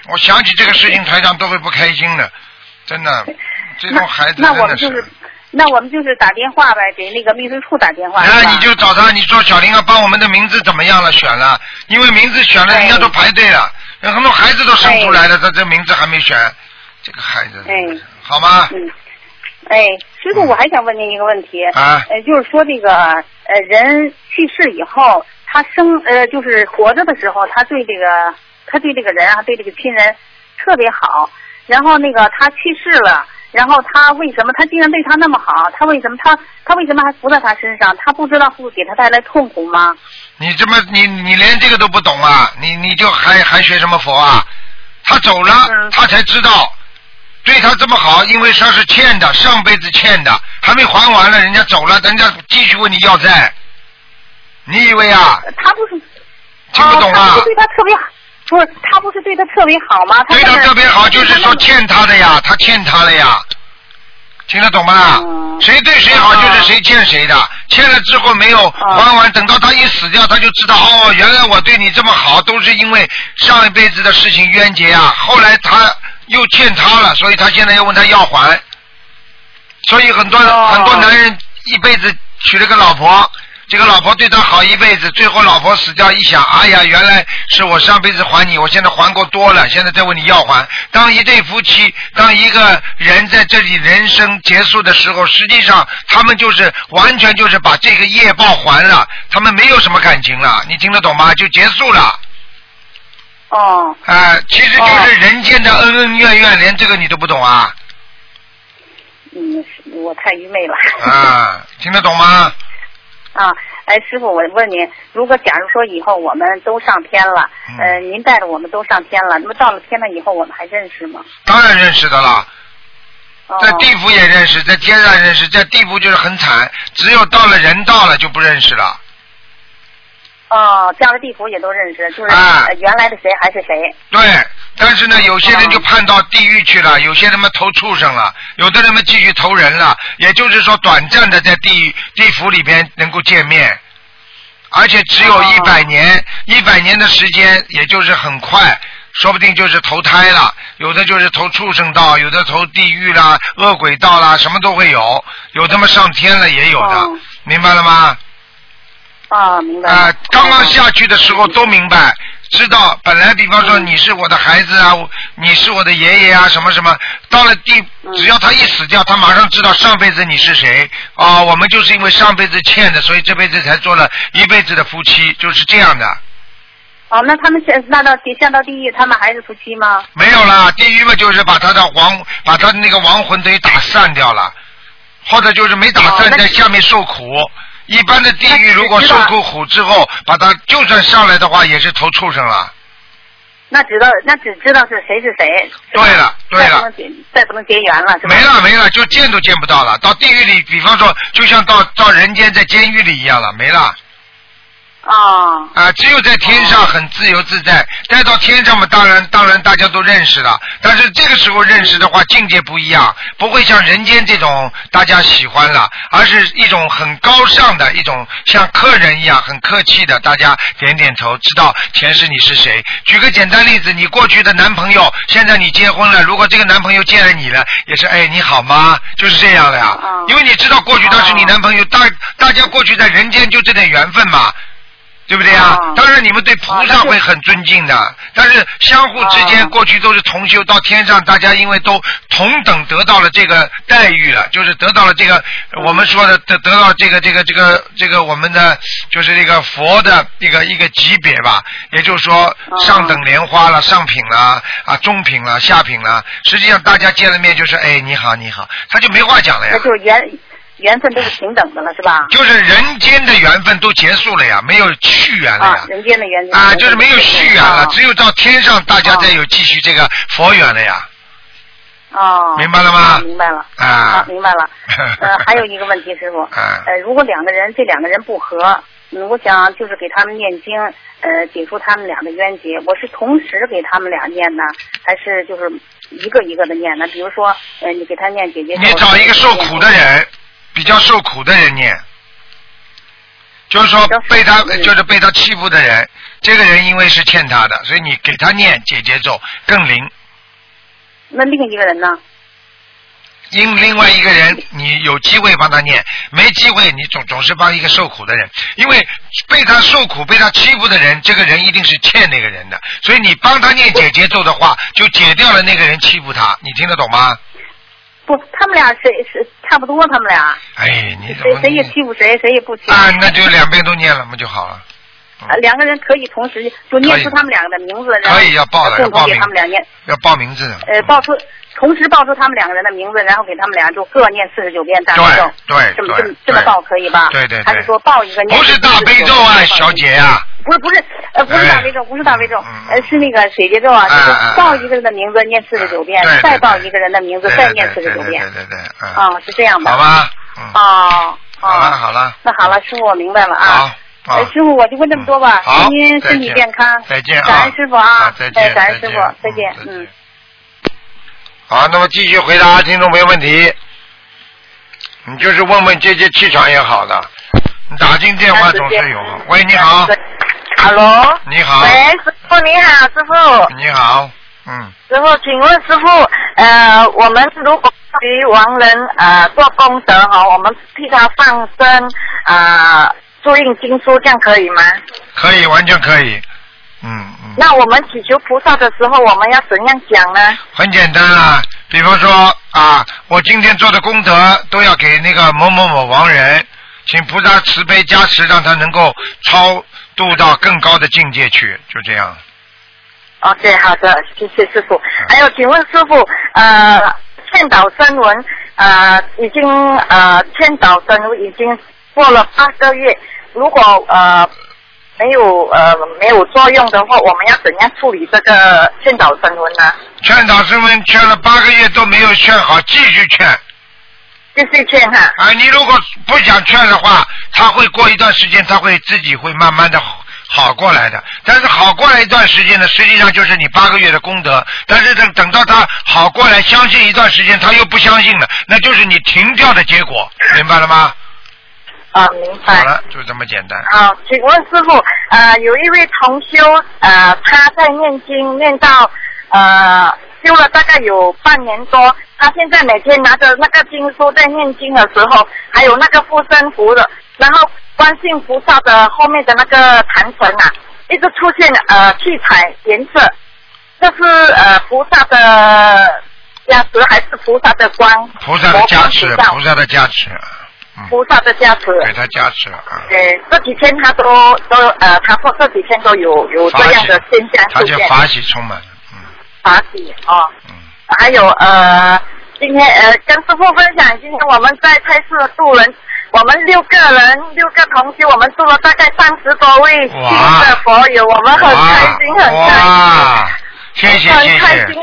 S2: 我想起这个事情，台长都会不开心的，真的，这种孩子
S3: 那
S2: 真的是。
S3: 我们就是，那我们就是打电话呗，给那个秘书处打电话。
S2: 然后
S3: 是吧
S2: 你就找他，你说小林啊，帮我们的名字怎么样了？选了，因为名字选了，
S3: 哎
S2: 人家都排队了，有很多孩子都生出来了，他这名字还没选，这个孩子，
S3: 哎
S2: 好吗？
S3: 嗯，哎，师傅，我还想问您一个问题，
S2: 啊
S3: 呃，就是说这个呃人去世以后，他生呃就是活着的时候，他对这个他对这个人啊，对这个亲人特别好，然后那个他去世了，然后他为什么他竟然对他那么好，他为什么他他为什么还附在他身上？他不知道会给他带来痛苦吗？
S2: 你这么你你连这个都不懂啊？你你就还还学什么佛啊？他走了，
S3: 嗯
S2: 他才知道，对他这么好，因为他是欠的，上辈子欠的，还没还完了，人家走了，人家继续问你要债。你以为啊？
S3: 他不是
S2: 听不懂啊
S3: 哦他？对他特别好，不是他不是对他特别好吗？
S2: 对他特别好，就是说欠他的呀，他欠他的呀，听得懂吗？
S3: 嗯
S2: 谁对谁好就是谁欠谁的，欠了之后没有还完，等到他一死掉，他就知道哦，原来我对你这么好，都是因为上一辈子的事情冤结啊。后来他又欠他了，所以他现在要问他要还。所以很多、
S3: 哦
S2: 很多男人一辈子娶了个老婆，这个老婆对他好一辈子，最后老婆死掉，一想，哎呀，原来是我上辈子还你，我现在还过多了，现在再问你要还。当一对夫妻，当一个人在这里人生结束的时候，实际上他们就是完全就是把这个业报还了，他们没有什么感情了，你听得懂吗？就结束了。
S3: 哦，
S2: 哎、其实就是人间的恩恩怨怨，连这个你都不懂啊？
S3: 嗯，我太愚昧了。
S2: 啊，听得懂吗？
S3: 啊，哎，师傅，我问您，如果假如说以后我们都上天了，
S2: 嗯
S3: 呃，您带着我们都上天了，那么到了天了以后，我们还认识吗？
S2: 当然认识的了。
S3: 哦、
S2: 在地府也认识，在天上认识，在地府就是很惨，只有到了人道了就不认识了。
S3: 哦，降了地府也都认识，就是、原来的谁还是谁。
S2: 对，但是呢，有些人就
S3: 哦
S2: 判到地狱去了，有些人们投畜生了，有的人们继续投人了，也就是说短暂的在地狱地府里边能够见面，而且只有
S3: 哦
S2: 一百年，一百年的时间，也就是很快。说不定就是投胎了，有的就是投畜生道，有的投地狱啦、恶鬼道啦，什么都会有。有他妈上天了也有的，
S3: 哦
S2: 明白了吗？
S3: 啊，明白了。
S2: 啊、刚刚
S3: 哦
S2: 下去的时候都明白，知道本来比方说
S3: 嗯
S2: 你是我的孩子啊，我你是我的爷爷啊，什么什么，到了地，
S3: 嗯
S2: 只要他一死掉，他马上知道上辈子你是谁啊、我们就是因为上辈子欠的，所以这辈子才做了一辈子的夫妻，就是这样的。
S3: 哦，那他们现那到地下到地狱，他们还是夫妻吗？
S2: 没有啦，地狱嘛就是把他的亡，把他的那个亡魂等于打散掉了，或者就是没打散，在下面受苦。一般的地狱如果受过苦之后，把他就算上来的话，也是投畜生了。
S3: 那知道那只知道是谁是谁。
S2: 对了对了
S3: 再不能结再不能结缘了，是吧？
S2: 没了没了，就见都见不到了。到地狱里，比方说，就像到到人间在监狱里一样了，没了。
S3: 哦，
S2: 啊，只有在天上很自由自在，待到天上嘛，当然当然大家都认识了。但是这个时候认识的话，境界不一样，不会像人间这种大家喜欢了，而是一种很高尚的一种，像客人一样很客气的，大家点点头，知道前世你是谁。举个简单例子，你过去的男朋友，现在你结婚了，如果这个男朋友见了你了，也是哎你好吗？就是这样的呀，
S3: 嗯
S2: 因为你知道过去他是你男朋友，大大家过去在人间就这点缘分嘛。对不对啊？
S3: 哦
S2: 当然你们对菩萨会很尊敬的，但是相互之间
S3: 哦
S2: 过去都是同修，到天上大家因为都同等得到了这个待遇了，就是得到了这个我们说的得得到这个这个这个这个我们的就是这个佛的一个一个级别吧，也就是说
S3: 哦
S2: 上等莲花了、上品了啊、中品了、下品了，实际上大家见了面就是哎你好你好，他就没话讲了呀
S3: 那。就是缘缘分都是平等的了，是吧？
S2: 就是人间的缘分都结束了呀，没有续缘了呀。
S3: 啊，人间的缘
S2: 啊，就是没有续缘了，
S3: 啊
S2: 只有到天上大家再有继续这个佛缘了呀。
S3: 哦，
S2: 明白了吗
S3: 啊明白了。
S2: 啊
S3: 明白了。呃，还有一个问题，师傅，
S2: 啊
S3: 呃，如果两个人这两个人不和，嗯，我想就是给他们念经，呃，解除他们俩的冤结。我是同时给他们俩念呢，还是就是一个一个的念呢？比如说，呃，你给他念姐姐，
S2: 你找一个受苦的人，比较受苦的人念，就是说被他
S3: 嗯
S2: 就是被他欺负的人，这个人因为是欠他的，所以你给他念解结咒更灵。
S3: 那另一个人呢？
S2: 因另外一个人，你有机会帮他念，没机会你总总是帮一个受苦的人，因为被他受苦、被他欺负的人，这个人一定是欠那个人的，所以你帮他念解节奏的话，就解掉了那个人欺负他，你听得懂吗？
S3: 不，他们俩谁是差不多，他们俩
S2: 哎，你怎么
S3: 谁谁也欺负谁，谁也不欺负。
S2: 啊？那就两边都念了不就好了。嗯
S5: 呃两个人可以同时就念出他们两个的名字，然后
S2: 可以要报
S5: 共同给他们俩念，
S2: 要报名字的。
S5: 呃，报出同时报出他们两个人的名字，然后给他们俩就各念四十九遍大悲咒，
S2: 对对
S5: 这么这么这么报可以吧？
S2: 对对对
S5: 还是说报一个念
S2: 不是大悲咒啊，小。姐呀、
S5: 不是不是，呃，不是大悲咒，不是大悲咒
S2: 嗯，
S5: 呃，是那个水节咒啊，就是报一个人的名字念四十九遍再报一个人的名字再念四十九遍
S2: 对。对对，嗯，
S5: 啊，是这样吧。
S2: 好。吧，嗯，
S5: 哦。
S2: 好了
S5: 哦。
S2: 好了，
S5: 那好了，师傅，我明白了啊。
S2: 好，好
S5: 呃，师傅，我就问这么多吧。
S2: 好
S5: 祝您身体健康。
S2: 再见啊
S5: 感恩师傅啊。
S2: 再见
S5: 哎感恩师傅
S2: 再见，嗯。好，那么继续回答听众朋友问题。你就是问问这些气场也好的，你打进电话总是有。喂，你好
S6: ，Hello，
S2: 你好，
S6: 喂，师傅你好，师傅，
S2: 你好，嗯，
S6: 师傅，请问师傅，呃，我们如果给亡人呃做功德哈，我们替他放生啊、呃、注印经书，这样可以吗？
S2: 可以，完全可以，嗯嗯。
S6: 那我们祈求菩萨的时候，我们要怎样讲呢？
S2: 很简单啊，比方说啊，我今天做的功德都要给那个某某某亡人，请菩萨慈悲加持，让他能够超度到更高的境界去，就这样。
S6: OK，好的，谢谢师傅。还有，请问师傅，呃，劝导声闻，呃，已经呃劝导声闻已经过了八个月，如果呃没有呃没有作用的话，我们要怎样处理这个劝导声闻呢？
S2: 劝导升温劝了八个月都没有劝好，继续劝。
S6: 继续劝哈。
S2: 啊，你如果不想劝的话，他会过一段时间，他会自己会慢慢的好好过来的。但是好过来一段时间呢，实际上就是你八个月的功德。但是等等到他好过来，相信一段时间，他又不相信了，那就是你停掉的结果，明白了吗？
S6: 啊，明白。
S2: 好了，就这么简单。
S6: 啊，请问师傅，呃，有一位同修，呃，他在念经念到呃修了大概有半年多，他现在每天拿着那个经书在念经的时候，还有那个护身符的，然后观世菩萨的后面的那个坛城啊，一直出现呃七彩颜色，这是呃菩萨的加持还是菩萨的光？
S2: 菩萨的加持，菩萨的加持，嗯，
S6: 菩萨的加持。
S2: 给他加持啊。
S6: 对，这几天他都都呃，他说这几天都有有这样的现象
S2: 他
S6: 出现，
S2: 就法喜充满了，嗯
S6: 法喜哦。
S2: 嗯。
S6: 还有呃，今天呃跟师傅分享，今天我们在菜市渡人，我们六个人六个同学，我们渡了大概三十多位新的佛友，我们很开心，很开心。
S2: 哇，谢谢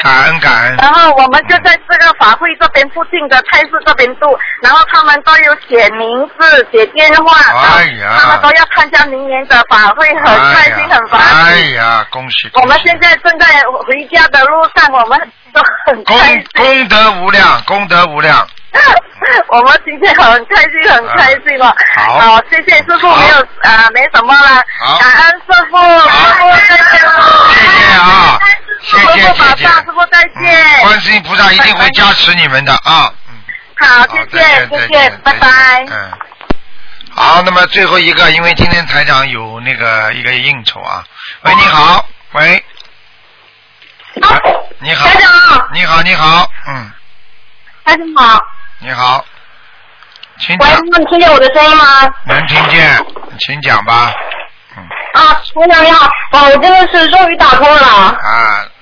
S2: 感恩感恩。
S6: 然后我们就在这个法会这边附近的菜市这边住，然后他们都有写名字、写电话，
S2: 哎呀
S6: 他们都要参加明年的法会，很开心，很发
S2: 哎。呀，恭喜！
S6: 我们现在正在回家的路上，我们都很
S2: 功
S6: 开心。
S2: 功德无量，功德无量。
S6: 我们今天很开心，很开心了。
S2: 好
S6: 谢谢师傅，没有啊，没什么了。
S2: 好
S6: 感恩师傅，师傅再见。
S2: 谢谢啊，谢谢谢谢。
S6: 师傅再
S2: 嗯
S6: 见。
S2: 观世音菩萨一定会加持你们的啊。嗯。
S6: 好，谢
S2: 再
S6: 谢，谢谢
S2: 见再见，
S6: 拜拜。
S2: 嗯。好，那么最后一个，因为今天台长有那个一个应酬啊。喂，你好，喂。你好。
S5: 台长
S2: 你好，你好，嗯，
S5: 台长好，
S2: 你好，请
S5: 喂，
S2: 讲，
S5: 能听见我的声音吗？
S2: 能听见，请讲吧。嗯。
S5: 啊，姑娘你好，啊，我真的是终于打通了，
S2: 啊，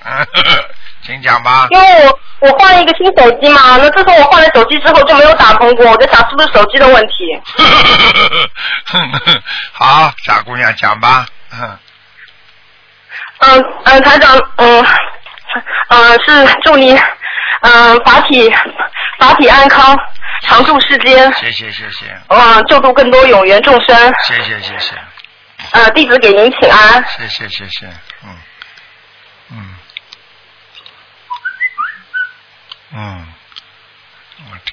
S2: 嗯呵呵请讲吧。
S5: 因为我我换了一个新手机嘛，那自从我换了手机之后就没有打通过，我在想是不是手机的问题？
S2: 好，傻姑娘讲吧。嗯
S5: 嗯嗯，台长，嗯嗯是祝你嗯法体法体安康，常驻世间，
S2: 谢谢谢谢
S5: 嗯救度更多有缘众生，
S2: 谢谢谢谢
S5: 呃弟子给您请安。
S2: 谢谢谢谢，嗯嗯嗯，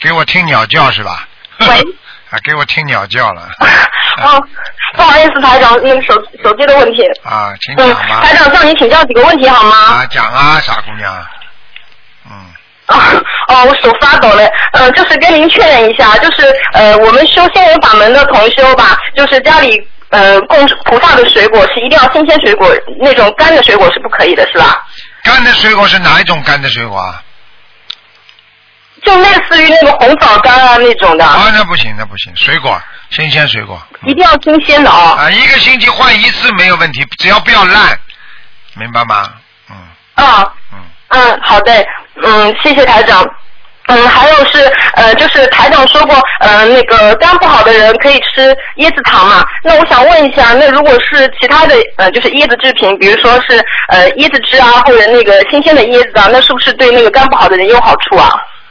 S2: 给我听鸟叫是吧？
S5: 喂
S2: 啊，给我听鸟叫了。
S5: 哦，不好意思，台长，那个手手机的问题。
S2: 啊，请
S5: 嗯
S2: 讲，吧。
S5: 台长向您请教几个问题好吗？
S2: 啊，讲啊，傻姑娘。嗯，
S5: 啊，哦，我手发抖了，呃，就是跟您确认一下，就是呃，我们修仙人法门的同修吧，就是家里呃供菩萨的水果是一定要新鲜水果，那种干的水果是不可以的，是吧？
S2: 干的水果是哪一种干的水果啊？
S7: 就类似于那个红枣干啊那种的，
S2: 啊，那不行，那不行，水果，新鲜水果。
S7: 一定要新鲜的啊。
S2: 啊，一个星期换一次没有问题，只要不要烂，明白吗？嗯
S7: 啊，
S2: 嗯，
S7: 嗯，好的，嗯，谢谢台长。嗯，还有是呃，就是台长说过，呃，那个肝不好的人可以吃椰子糖嘛。那我想问一下，那如果是其他的呃，就是椰子制品，比如说是呃椰子汁啊，或者那个新鲜的椰子啊，那是不是对那个肝不好的人有好处啊？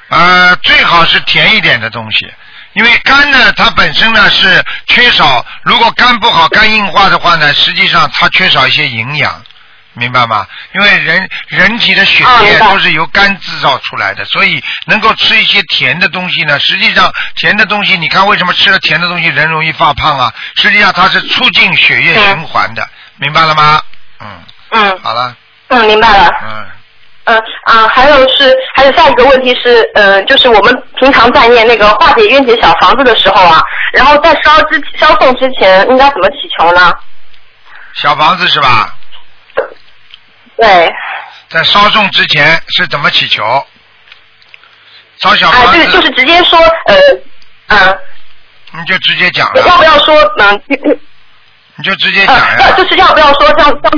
S2: 呃，最好是甜一点的东西，因为肝呢，它本身呢是缺少，如果肝不好、肝硬化的话呢，实际上它缺少一些营养，明白吗？因为人人体的血液都是由肝制造出来的，所以能够吃一些甜的东西呢，实际上甜的东西，你看为什么吃了甜的东西人容易发胖啊？实际上它是促进血液循环的，明白了吗？嗯，
S7: 嗯
S2: 好了，
S7: 嗯，明白了。
S2: 嗯。
S7: 嗯啊，还有是，还有下一个问题是，呃，就是我们平常在念那个化解冤结小房子的时候啊，然后在烧之烧送之前应该怎么祈求呢？
S2: 小房子是吧？
S7: 对，
S2: 在烧送之前是怎么祈求？烧小
S7: 啊，
S2: 房子，
S7: 对，就是直接说，呃，嗯、
S2: 你就直接讲
S7: 要，不要说，嗯、
S2: 你就直接讲呀。
S7: 就是要不要说像像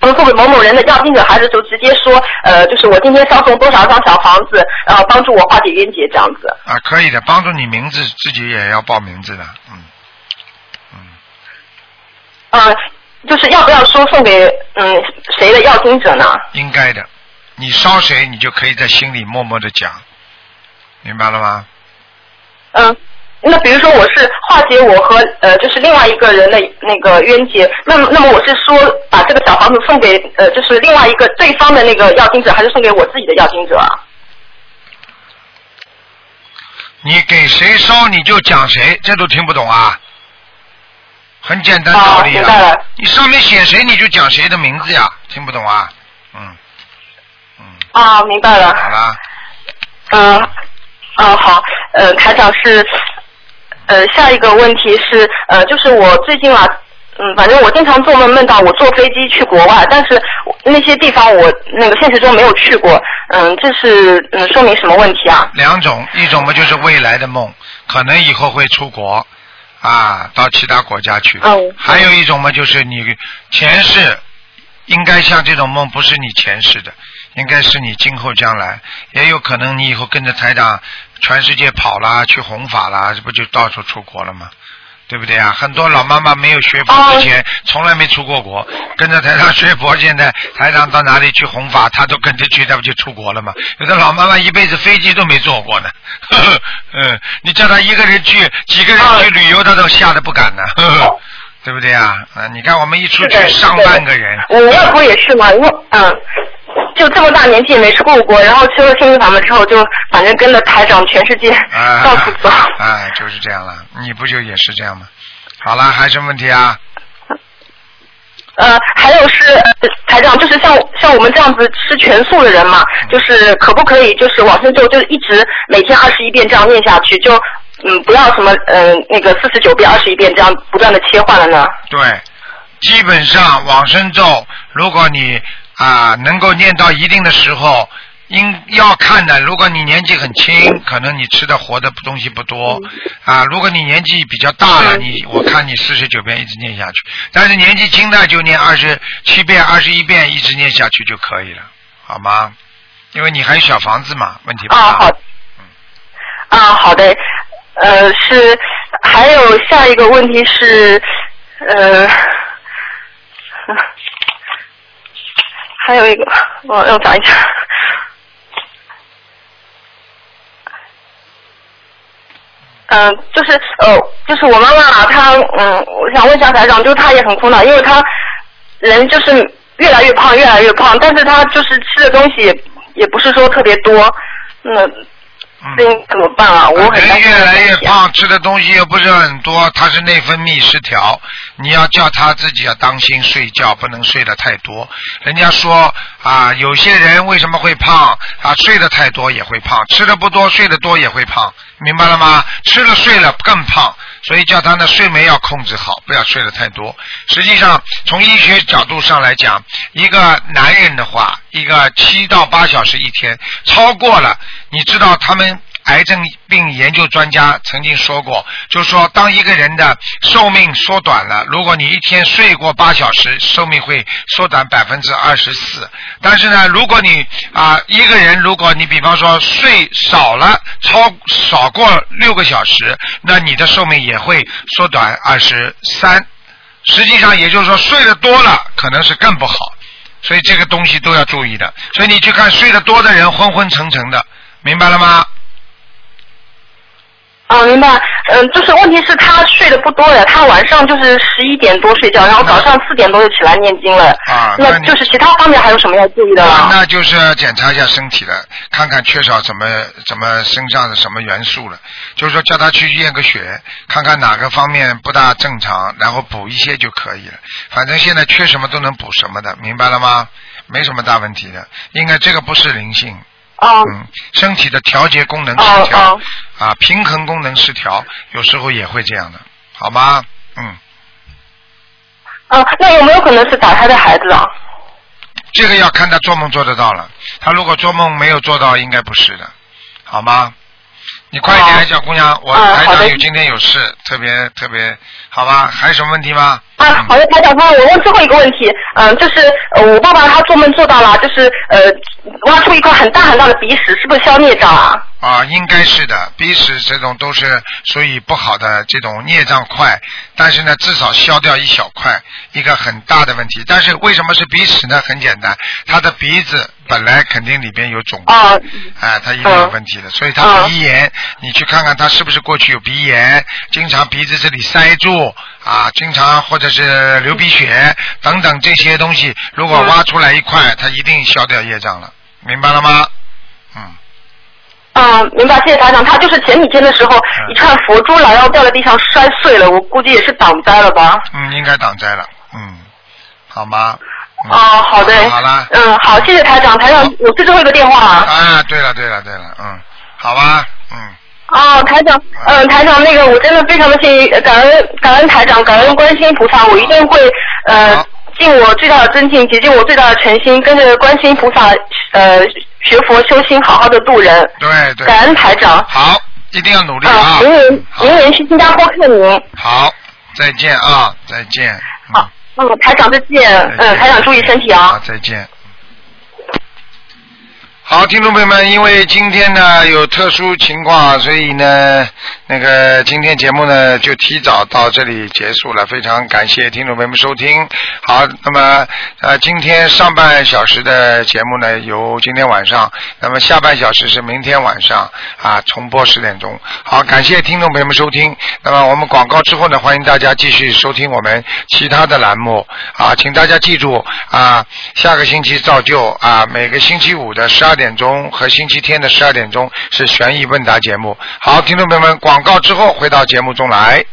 S7: 他们送给某某人的要经者，孩子就直接说，呃，就是我今天烧送多少张小房子，然后帮助我化解冤结这样子。
S2: 啊，可以的，帮助你名字自己也要报名字的，嗯嗯，
S7: 嗯、就是要不要说送给嗯谁的要听者呢？
S2: 应该的。你烧谁，你就可以在心里默默的讲，明白了吗？
S7: 嗯，那比如说我是化解我和呃就是另外一个人的那个冤结，那么那么我是说把这个小房子送给呃就是另外一个对方的那个要听者，还是送给我自己的要听者啊？
S2: 你给谁烧你就讲谁，这都听不懂啊？很简单道理啊！你上面写谁你就讲谁的名字呀，听不懂啊？嗯嗯，
S7: 啊，明白了。
S2: 好啦，
S7: 嗯，啊好，呃，台长是，呃，下一个问题是，呃，就是我最近啊，嗯，反正我经常做梦梦到我坐飞机去国外，但是那些地方我那个现实中没有去过，嗯，这是嗯说明什么问题啊？
S2: 两种，一种嘛就是未来的梦，可能以后会出国啊，到其他国家去。
S7: 哦
S2: 还有一种嘛就是你前世应该像这种梦不是你前世的，应该是你今后将来，也有可能你以后跟着台长全世界跑啦，去弘法啦，这不就到处出国了吗？对不对啊？很多老妈妈没有学佛之前，从来没出过国，跟着台上学佛，现在台长到哪里去弘法，她都跟着去，那不就出国了吗？有的老妈妈一辈子飞机都没坐过呢，呵 呵嗯，你叫她一个人去，几个人去旅游，她都吓得不敢呢，呵呵 对不对啊？啊，你看我们一出去上万个人，
S7: 我外婆也是嘛，因为嗯，就这么大年纪也没出过国，然后修了心灵法门之后，就反正跟着台长全世界
S2: 啊，
S7: 到处走。
S2: 哎，就是这样了，你不就也是这样吗？好了，还有什么问题啊？
S7: 呃，还有是呃台长，就是像像我们这样子吃全素的人嘛，就是可不可以就是往生咒就一直每天二十一遍这样念下去，就嗯不要什么嗯、呃、那个四十九遍二十一遍这样不断的切换了呢？
S2: 对，基本上往生咒，如果你啊能够念到一定的时候，应要看的。如果你年纪很轻，可能你吃的活的东西不多啊。如果你年纪比较大了，你我看你四十九遍一直念下去，但是年纪轻的就念二十七遍、二十一遍一直念下去就可以了，好吗？因为你还有小房子嘛，问题不大。
S7: 啊好，啊好的，呃是还有下一个问题是呃。还有一个，我让我找一下。嗯、就是呃，就是我妈妈她嗯，我想问一下台长，就是她也很苦恼，因为她人就是越来越胖，越来越胖，但是她就是吃的东西也也不是说特别多，那这应怎么办啊？我很担心
S2: 人越来越胖，吃的东西又不是很多，他是内分泌失调，你要叫他自己要当心睡觉，不能睡得太多。人家说啊，有些人为什么会胖啊？睡得太多也会胖，吃的不多，睡得多也会胖，明白了吗？吃了睡了更胖，所以叫他呢睡眠要控制好，不要睡得太多。实际上，从医学角度上来讲，一个男人的话，一个七到八小时一天，超过了，你知道他们癌症病研究专家曾经说过，就是说当一个人的寿命缩短了，如果你一天睡过八小时，寿命会缩短百分之二十四。但是呢，如果你啊一个人，如果你比方说睡少了，超少过六个小时，那你的寿命也会缩短二十三。实际上，也就是说，睡得多了可能是更不好，所以这个东西都要注意的。所以你去看睡得多的人昏昏沉沉的，明白了吗？
S7: 啊，明白。嗯，就是问题是他睡得不多呀，他晚上就是十一点多睡觉，然后早上四点多就起来念经了。
S2: 啊，
S7: 那
S2: 你
S7: 就是其他方面还有什么要注意的？
S2: 那就是检查一下身体了，看看缺少什么什么身上的什么元素了。就是说叫他去验个血，看看哪个方面不大正常，然后补一些就可以了。反正现在缺什么都能补什么的，明白了吗？没什么大问题的，应该这个不是灵性，
S7: 哦
S2: 嗯，身体的调节功能失
S7: 哦
S2: 调
S7: 哦，
S2: 啊，平衡功能失调，有时候也会这样的，好吗？嗯，
S7: 啊，那有没有可能是打胎的孩子啊？
S2: 这个要看他做梦做得到了，他如果做梦没有做到，应该不是的，好吗？你快一点，
S7: 哦
S2: 小姑娘，我
S7: 啊好的
S2: 台长有今天有事，特别特别，好吧？还有什么问题吗？
S7: 啊，好的，台长，那我问最后一个问题，嗯、就是呃，我爸爸他做梦做到了，就是呃，挖出一块很大很大的鼻屎，是不是消孽障啊？
S2: 啊，应该是的，鼻屎这种都是属于不好的这种孽障块，但是呢，至少消掉一小块，一个很大的问题。但是为什么是鼻屎呢？很简单，他的鼻子本来肯定里边有肿块，
S7: 啊，
S2: 哎，他一定有问题的，所以他鼻炎，你去看看他是不是过去有鼻炎，经常鼻子这里塞住啊，经常或者是流鼻血等等这些东西，如果挖出来一块，他一定消掉业障了，明白了吗？嗯。
S7: 啊，明白，谢谢台长。他就是前几天的时候，
S2: 嗯
S7: 一串佛珠来，然后掉在地上摔碎了，我估计也是挡灾了吧？
S2: 嗯，应该挡灾了，嗯，好吗？嗯、
S7: 啊，好的。
S2: 好了。
S7: 嗯，好，谢谢台长。台长，我是最后一个电话啊。
S2: 啊，对了，对了，对了，嗯，好吧，嗯，
S7: 哦，台长，嗯，台长，那个我真的非常的幸运，感恩感恩台长，感恩观世音菩萨，我一定会呃尽我最大的尊敬，竭尽我最大的诚心，跟着观世音菩萨呃学佛修心，好好的度人。
S2: 对对。
S7: 感恩台长。
S2: 好，一定要努力
S7: 啊，
S2: 啊！
S7: 明年明年去新加坡看您。
S2: 好，再见啊，再见。嗯
S7: 好，嗯，台长再见，
S2: 再见
S7: 嗯，台长注意身体啊
S2: 好，。再见。好，听众朋友们，因为今天呢有特殊情况，所以呢，那个今天节目呢就提早到这里结束了。非常感谢听众朋友们收听。好，那么呃，今天上半小时的节目呢由今天晚上，那么下半小时是明天晚上啊重播十点钟。好，感谢听众朋友们收听。那么我们广告之后呢，欢迎大家继续收听我们其他的栏目啊，请大家记住啊，下个星期照旧啊，每个星期五的十二点钟和星期天的十二点钟是悬疑问答节目。好，听众朋友们广，广告之后回到节目中来。